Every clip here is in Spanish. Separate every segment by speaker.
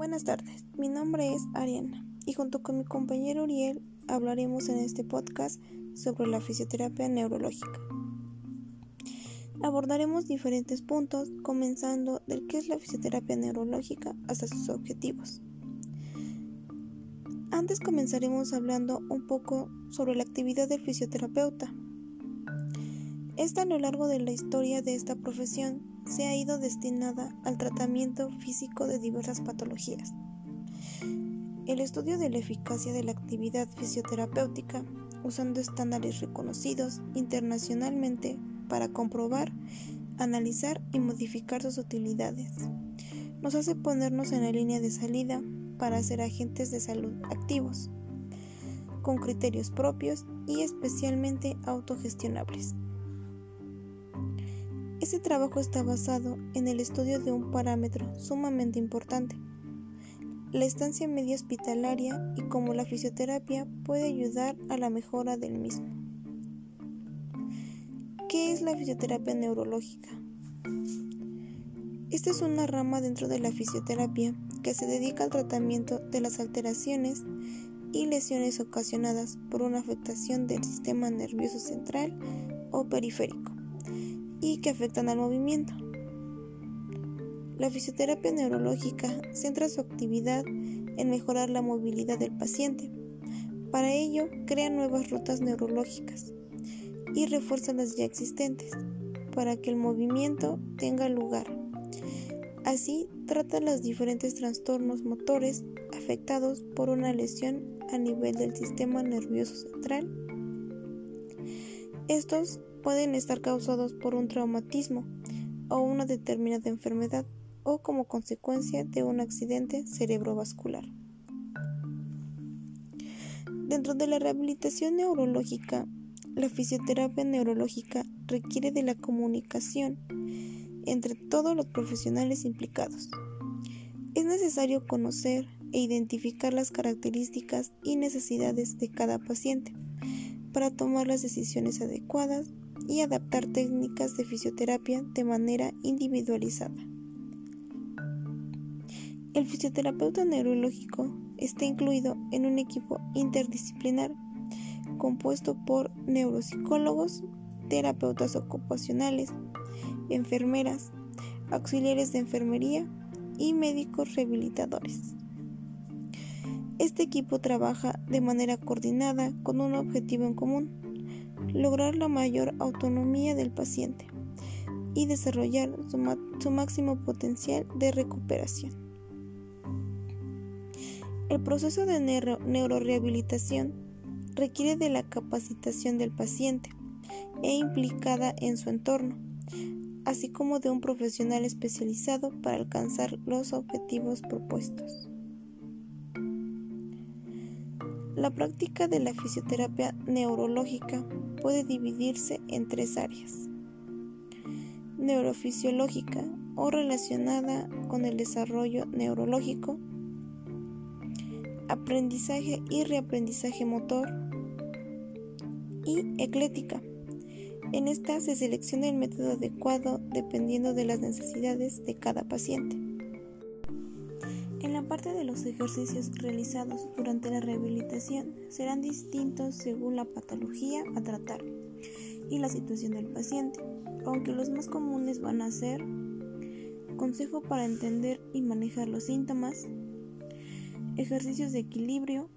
Speaker 1: Buenas tardes, mi nombre es Ariana y junto con mi compañero Uriel hablaremos en este podcast sobre la fisioterapia neurológica. Abordaremos diferentes puntos, comenzando del qué es la fisioterapia neurológica hasta sus objetivos. Antes comenzaremos hablando un poco sobre la actividad del fisioterapeuta. Esta a lo largo de la historia de esta profesión se ha ido destinada al tratamiento físico de diversas patologías. El estudio de la eficacia de la actividad fisioterapéutica usando estándares reconocidos internacionalmente para comprobar, analizar y modificar sus utilidades. Nos hace ponernos en la línea de salida para ser agentes de salud activos, con criterios propios y especialmente autogestionables. Este trabajo está basado en el estudio de un parámetro sumamente importante, la estancia media hospitalaria y cómo la fisioterapia puede ayudar a la mejora del mismo. ¿Qué es la fisioterapia neurológica? Esta es una rama dentro de la fisioterapia que se dedica al tratamiento de las alteraciones y lesiones ocasionadas por una afectación del sistema nervioso central o periférico y que afectan al movimiento. La fisioterapia neurológica centra su actividad en mejorar la movilidad del paciente. Para ello, crea nuevas rutas neurológicas y refuerza las ya existentes para que el movimiento tenga lugar. Así, trata los diferentes trastornos motores afectados por una lesión a nivel del sistema nervioso central. Estos pueden estar causados por un traumatismo o una determinada enfermedad o como consecuencia de un accidente cerebrovascular. Dentro de la rehabilitación neurológica, la fisioterapia neurológica requiere de la comunicación entre todos los profesionales implicados. Es necesario conocer e identificar las características y necesidades de cada paciente para tomar las decisiones adecuadas y adaptar técnicas de fisioterapia de manera individualizada. El fisioterapeuta neurológico está incluido en un equipo interdisciplinar compuesto por neuropsicólogos, terapeutas ocupacionales, enfermeras, auxiliares de enfermería y médicos rehabilitadores. Este equipo trabaja de manera coordinada con un objetivo en común, lograr la mayor autonomía del paciente y desarrollar su, máximo potencial de recuperación. El proceso de neurorehabilitación requiere de la capacitación del paciente e implicada en su entorno, así como de un profesional especializado para alcanzar los objetivos propuestos. La práctica de la fisioterapia neurológica puede dividirse en tres áreas. Neurofisiológica o relacionada con el desarrollo neurológico, aprendizaje y reaprendizaje motor y eclética. En esta se selecciona el método adecuado dependiendo de las necesidades de cada paciente. La parte de los ejercicios realizados durante la rehabilitación serán distintos según la patología a tratar y la situación del paciente, aunque los más comunes van a ser consejo para entender y manejar los síntomas, ejercicios de equilibrio,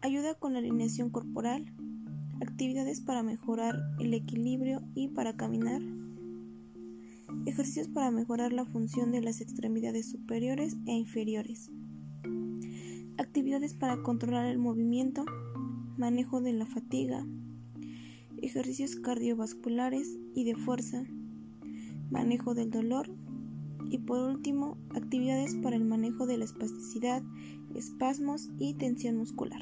Speaker 1: ayuda con la alineación corporal, actividades para mejorar el equilibrio y para caminar, Ejercicios para mejorar la función de las extremidades superiores e inferiores. Actividades para controlar el movimiento, manejo de la fatiga, ejercicios cardiovasculares y de fuerza, manejo del dolor y por último, actividades para el manejo de la espasticidad, espasmos y tensión muscular.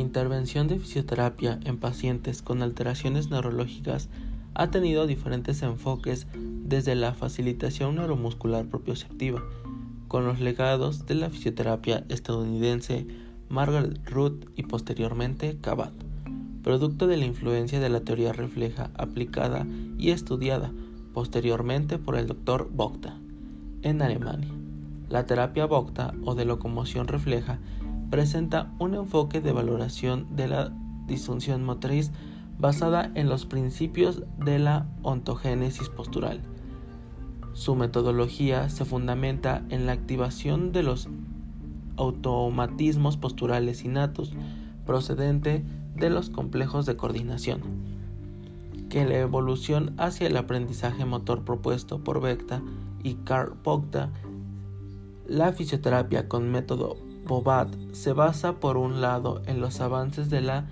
Speaker 2: Intervención de fisioterapia en pacientes con alteraciones neurológicas ha tenido diferentes enfoques desde la facilitación neuromuscular propioceptiva, con los legados de la fisioterapia estadounidense Margaret Root y posteriormente Kabat, producto de la influencia de la teoría refleja aplicada y estudiada posteriormente por el Dr. Bokta en Alemania. La terapia Bokta o de locomoción refleja presenta un enfoque de valoración de la disfunción motriz basada en los principios de la ontogénesis postural. Su metodología se fundamenta en la activación de los automatismos posturales innatos procedente de los complejos de coordinación, que la evolución hacia el aprendizaje motor propuesto por Vecta y Karl Pogda, la fisioterapia con método Bobat se basa por un lado en los avances de la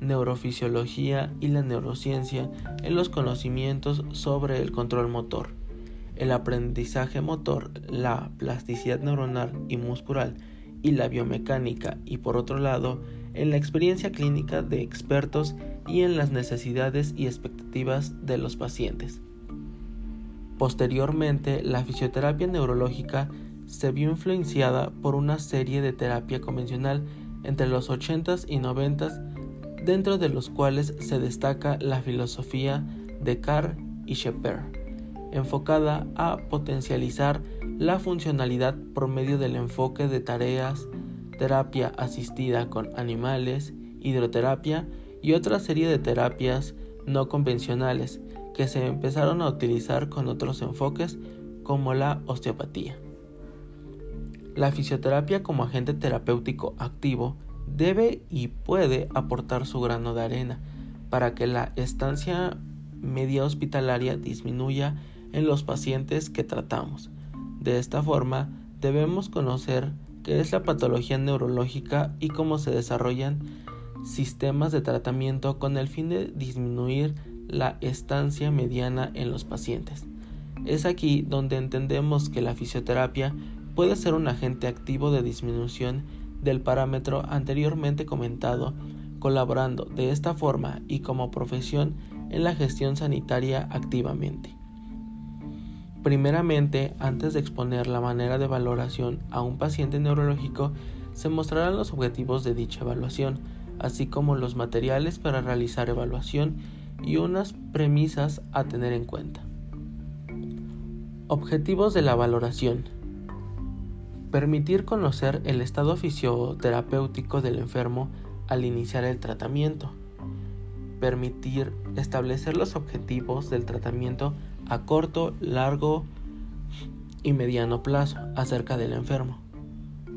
Speaker 2: neurofisiología y la neurociencia en los conocimientos sobre el control motor, el aprendizaje motor, la plasticidad neuronal y muscular y la biomecánica y por otro lado en la experiencia clínica de expertos y en las necesidades y expectativas de los pacientes. Posteriormente, la fisioterapia neurológica se vio influenciada por una serie de terapia convencional entre los 80s y 90s dentro de los cuales se destaca la filosofía de Carr y Shepard, enfocada a potencializar la funcionalidad por medio del enfoque de tareas, terapia asistida con animales, hidroterapia y otra serie de terapias no convencionales que se empezaron a utilizar con otros enfoques como la osteopatía. La fisioterapia como agente terapéutico activo debe y puede aportar su grano de arena para que la estancia media hospitalaria disminuya en los pacientes que tratamos. De esta forma, debemos conocer qué es la patología neurológica y cómo se desarrollan sistemas de tratamiento con el fin de disminuir la estancia mediana en los pacientes. Es aquí donde entendemos que la fisioterapia puede ser un agente activo de disminución del parámetro anteriormente comentado, colaborando de esta forma y como profesión en la gestión sanitaria activamente. Primeramente, antes de exponer la manera de valoración a un paciente neurológico, se mostrarán los objetivos de dicha evaluación, así como los materiales para realizar evaluación y unas premisas a tener en cuenta. Objetivos de la valoración. Permitir conocer el estado fisioterapéutico del enfermo al iniciar el tratamiento. Permitir establecer los objetivos del tratamiento a corto, largo y mediano plazo acerca del enfermo.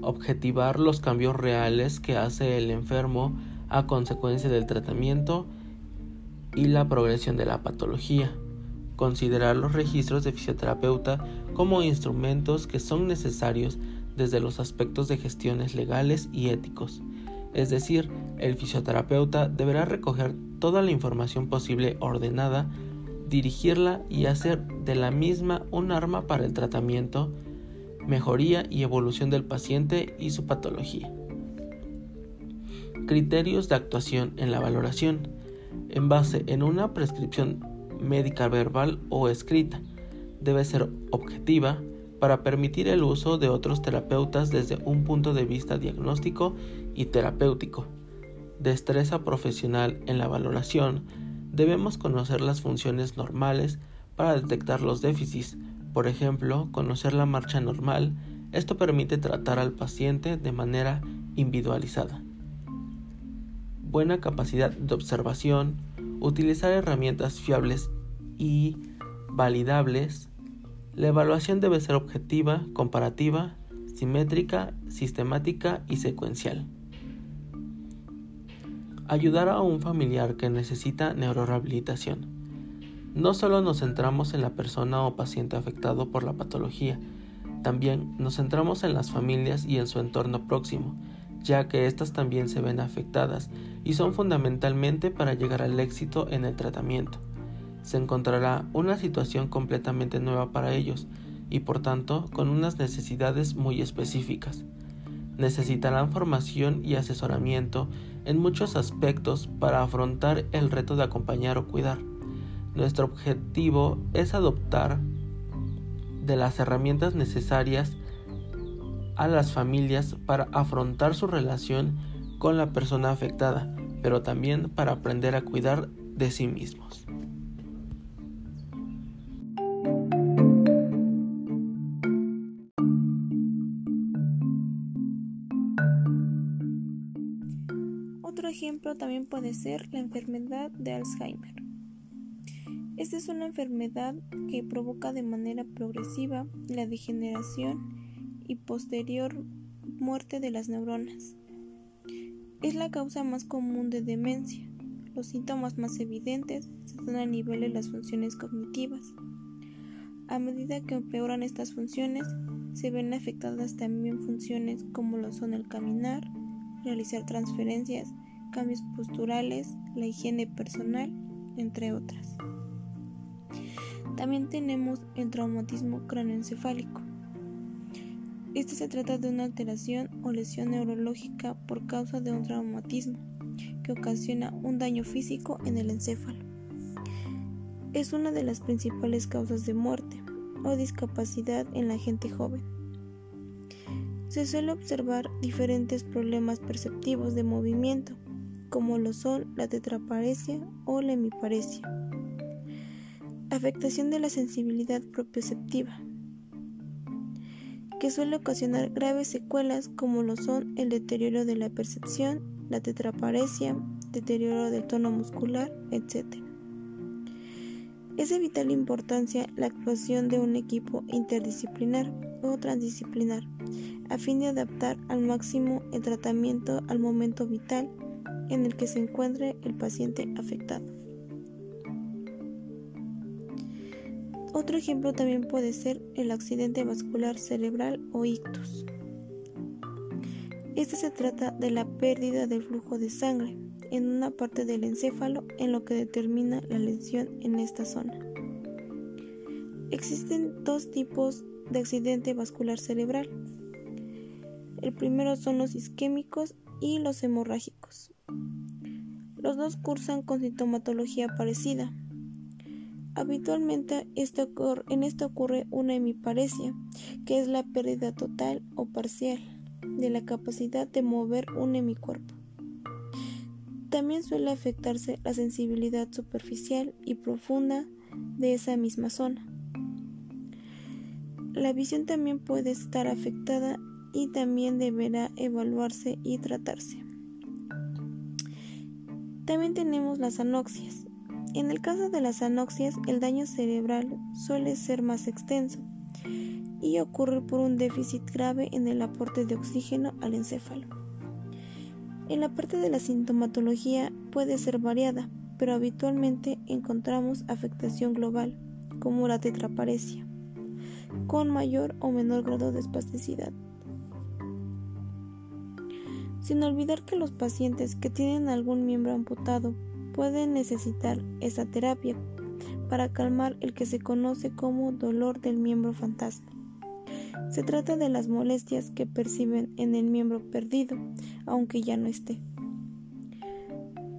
Speaker 2: Objetivar los cambios reales que hace el enfermo a consecuencia del tratamiento y la progresión de la patología. Considerar los registros de fisioterapeuta como instrumentos que son necesarios desde los aspectos de gestiones legales y éticos. Es decir, el fisioterapeuta deberá recoger toda la información posible ordenada, dirigirla y hacer de la misma un arma para el tratamiento, mejoría y evolución del paciente y su patología. Criterios de actuación en la valoración. En base en una prescripción médica verbal o escrita. Debe ser objetiva, para permitir el uso de otros terapeutas desde un punto de vista diagnóstico y terapéutico. Destreza profesional en la valoración. Debemos conocer las funciones normales para detectar los déficits, por ejemplo, conocer la marcha normal. Esto permite tratar al paciente de manera individualizada. Buena capacidad de observación, utilizar herramientas fiables y validables la evaluación debe ser objetiva, comparativa, simétrica, sistemática y secuencial. Ayudar a un familiar que necesita neurorehabilitación. No solo nos centramos en la persona o paciente afectado por la patología, también nos centramos en las familias y en su entorno próximo, ya que éstas también se ven afectadas y son fundamentalmente para llegar al éxito en el tratamiento se encontrará una situación completamente nueva para ellos y por tanto con unas necesidades muy específicas. Necesitarán formación y asesoramiento en muchos aspectos para afrontar el reto de acompañar o cuidar. Nuestro objetivo es adoptar de las herramientas necesarias a las familias para afrontar su relación con la persona afectada, pero también para aprender a cuidar de sí mismos.
Speaker 1: Otro ejemplo también puede ser la enfermedad de Alzheimer. Esta es una enfermedad que provoca de manera progresiva la degeneración y posterior muerte de las neuronas. Es la causa más común de demencia. Los síntomas más evidentes son a nivel de las funciones cognitivas. A medida que empeoran estas funciones, se ven afectadas también funciones como lo son el caminar, realizar transferencias, cambios posturales, la higiene personal, entre otras. También tenemos el traumatismo cráneoencefálico. Este se trata de una alteración o lesión neurológica por causa de un traumatismo que ocasiona un daño físico en el encéfalo. Es una de las principales causas de muerte o discapacidad en la gente joven. Se suele observar diferentes problemas perceptivos de movimiento, como lo son la tetraparesia o la hemiparesia. Afectación de la sensibilidad propioceptiva, que suele ocasionar graves secuelas como lo son el deterioro de la percepción, la tetraparesia, deterioro del tono muscular, etc. Es de vital importancia la actuación de un equipo interdisciplinar o transdisciplinar a fin de adaptar al máximo el tratamiento al momento vital en el que se encuentre el paciente afectado. Otro ejemplo también puede ser el accidente vascular cerebral o ictus. Este se trata de la pérdida del flujo de sangre en una parte del encéfalo en lo que determina la lesión en esta zona. Existen dos tipos de accidente vascular cerebral. El primero son los isquémicos y los hemorrágicos. Los dos cursan con sintomatología parecida, Habitualmente en esto ocurre una hemiparesia, que es la pérdida total o parcial de la capacidad de mover un hemicuerpo. También suele afectarse la sensibilidad superficial y profunda de esa misma zona. La visión también puede estar afectada y también deberá evaluarse y tratarse. También tenemos las anoxias, en el caso de las anoxias, el daño cerebral suele ser más extenso y ocurre por un déficit grave en el aporte de oxígeno al encéfalo. En la parte de la sintomatología puede ser variada, pero habitualmente encontramos afectación global, como la tetraparesia, con mayor o menor grado de espasticidad. Sin olvidar que los pacientes que tienen algún miembro amputado pueden necesitar esa terapia para calmar el que se conoce como dolor del miembro fantasma. Se trata de las molestias que perciben en el miembro perdido, aunque ya no esté.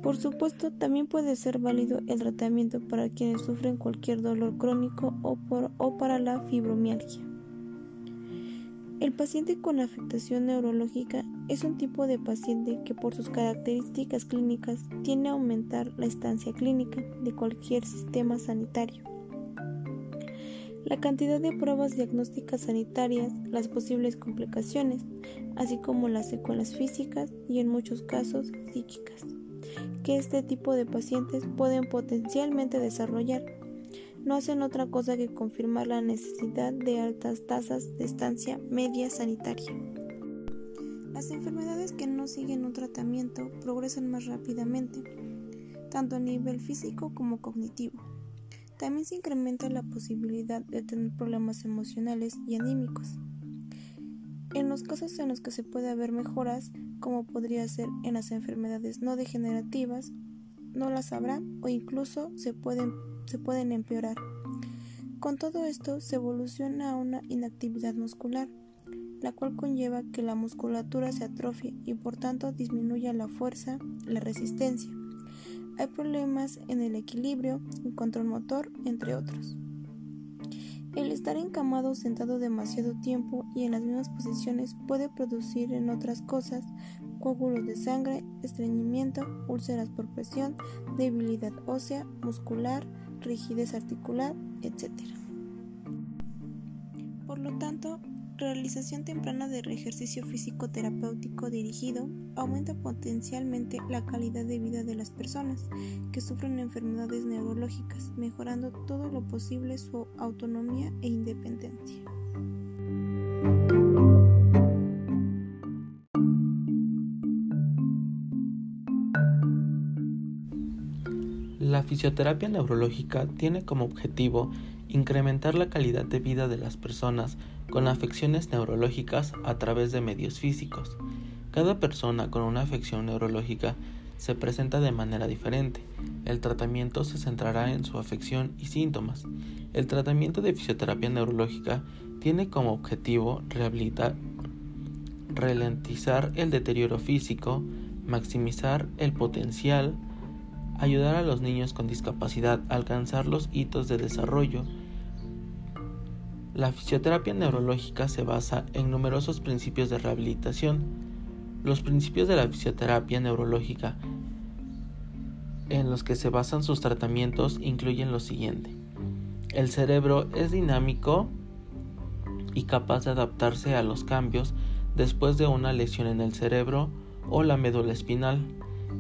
Speaker 1: Por supuesto, también puede ser válido el tratamiento para quienes sufren cualquier dolor crónico o, o para la fibromialgia. El paciente con afectación neurológica es un tipo de paciente que por sus características clínicas tiene a aumentar la estancia clínica de cualquier sistema sanitario. La cantidad de pruebas diagnósticas sanitarias, las posibles complicaciones, así como las secuelas físicas y en muchos casos psíquicas, que este tipo de pacientes pueden potencialmente desarrollar no hacen otra cosa que confirmar la necesidad de altas tasas de estancia media sanitaria. Las enfermedades que no siguen un tratamiento progresan más rápidamente, tanto a nivel físico como cognitivo. También se incrementa la posibilidad de tener problemas emocionales y anímicos. En los casos en los que se puede haber mejoras, como podría ser en las enfermedades no degenerativas, no las habrá o incluso se pueden se pueden empeorar. Con todo esto se evoluciona a una inactividad muscular, la cual conlleva que la musculatura se atrofie y por tanto disminuya la fuerza, la resistencia. Hay problemas en el equilibrio, el control motor, entre otros. El estar encamado o sentado demasiado tiempo y en las mismas posiciones puede producir, en otras cosas, coágulos de sangre, estreñimiento, úlceras por presión, debilidad ósea, muscular, rigidez articular, etc. Por lo tanto, realización temprana de ejercicio físico terapéutico dirigido aumenta potencialmente la calidad de vida de las personas que sufren enfermedades neurológicas, mejorando todo lo posible su autonomía e independencia.
Speaker 2: Fisioterapia neurológica tiene como objetivo incrementar la calidad de vida de las personas con afecciones neurológicas a través de medios físicos. Cada persona con una afección neurológica se presenta de manera diferente. El tratamiento se centrará en su afección y síntomas. El tratamiento de fisioterapia neurológica tiene como objetivo rehabilitar, ralentizar el deterioro físico, maximizar el potencial, ayudar a los niños con discapacidad a alcanzar los hitos de desarrollo. La fisioterapia neurológica se basa en numerosos principios de rehabilitación. Los principios de la fisioterapia neurológica en los que se basan sus tratamientos incluyen lo siguiente. El cerebro es dinámico y capaz de adaptarse a los cambios después de una lesión en el cerebro o la médula espinal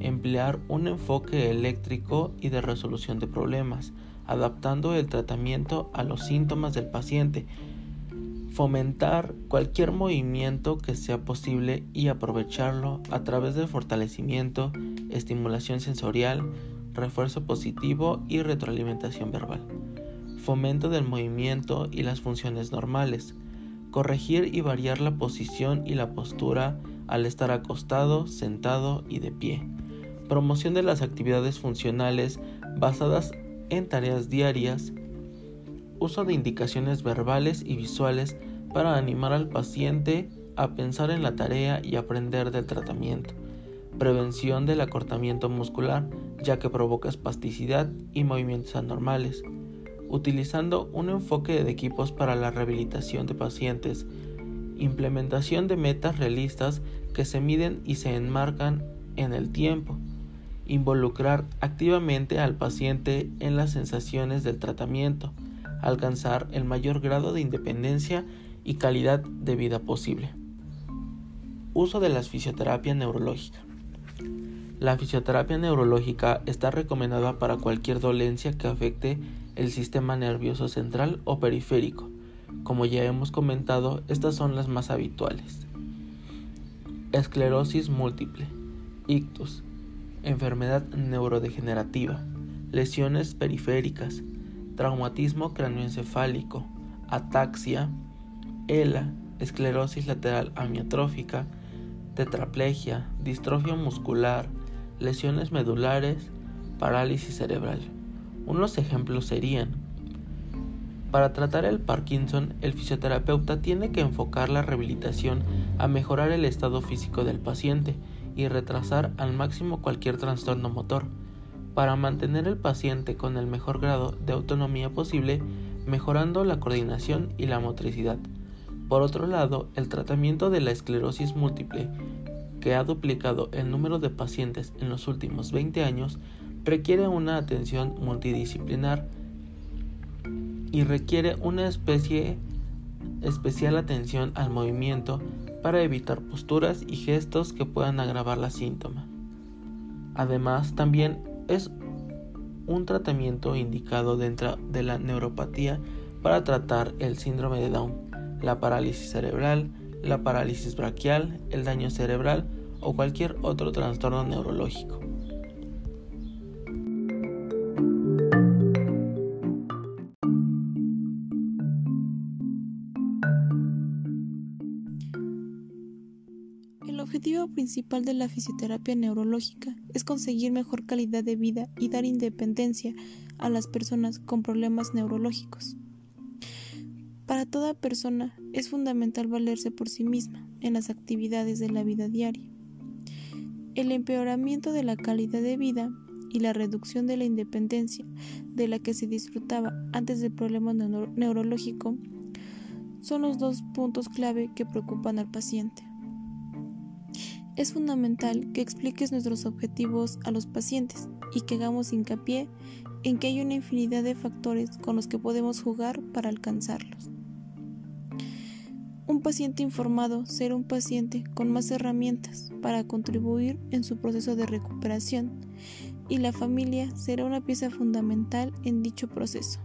Speaker 2: emplear un enfoque eléctrico y de resolución de problemas, adaptando el tratamiento a los síntomas del paciente, fomentar cualquier movimiento que sea posible y aprovecharlo a través del fortalecimiento, estimulación sensorial, refuerzo positivo y retroalimentación verbal, fomento del movimiento y las funciones normales, corregir y variar la posición y la postura al estar acostado, sentado y de pie promoción de las actividades funcionales basadas en tareas diarias, uso de indicaciones verbales y visuales para animar al paciente a pensar en la tarea y aprender del tratamiento, prevención del acortamiento muscular ya que provoca espasticidad y movimientos anormales, utilizando un enfoque de equipos para la rehabilitación de pacientes, implementación de metas realistas que se miden y se enmarcan en el tiempo, involucrar activamente al paciente en las sensaciones del tratamiento, alcanzar el mayor grado de independencia y calidad de vida posible. Uso de la fisioterapia neurológica. La fisioterapia neurológica está recomendada para cualquier dolencia que afecte el sistema nervioso central o periférico. Como ya hemos comentado, estas son las más habituales. Esclerosis múltiple, ictus, enfermedad neurodegenerativa, lesiones periféricas, traumatismo cráneoencefálico, ataxia, ELA, esclerosis lateral amiotrófica, tetraplegia, distrofia muscular, lesiones medulares, parálisis cerebral. Unos ejemplos serían para tratar el Parkinson, el fisioterapeuta tiene que enfocar la rehabilitación a mejorar el estado físico del paciente y retrasar al máximo cualquier trastorno motor, para mantener el paciente con el mejor grado de autonomía posible, mejorando la coordinación y la motricidad. Por otro lado, el tratamiento de la esclerosis múltiple, que ha duplicado el número de pacientes en los últimos 20 años, requiere una atención multidisciplinar y requiere una especie especial atención al movimiento para evitar posturas y gestos que puedan agravar la síntoma. Además, también es un tratamiento indicado dentro de la neuropatía para tratar el síndrome de Down, la parálisis cerebral, la parálisis braquial, el daño cerebral o cualquier otro trastorno neurológico.
Speaker 1: Objetivo principal de la fisioterapia neurológica es conseguir mejor calidad de vida y dar independencia a las personas con problemas neurológicos. Para toda persona es fundamental valerse por sí misma en las actividades de la vida diaria. El empeoramiento de la calidad de vida y la reducción de la independencia de la que se disfrutaba antes del problema neurológico son los dos puntos clave que preocupan al paciente. Es fundamental que expliques nuestros objetivos a los pacientes y que hagamos hincapié en que hay una infinidad de factores con los que podemos jugar para alcanzarlos. Un paciente informado será un paciente con más herramientas para contribuir en su proceso de recuperación y la familia será una pieza fundamental en dicho proceso.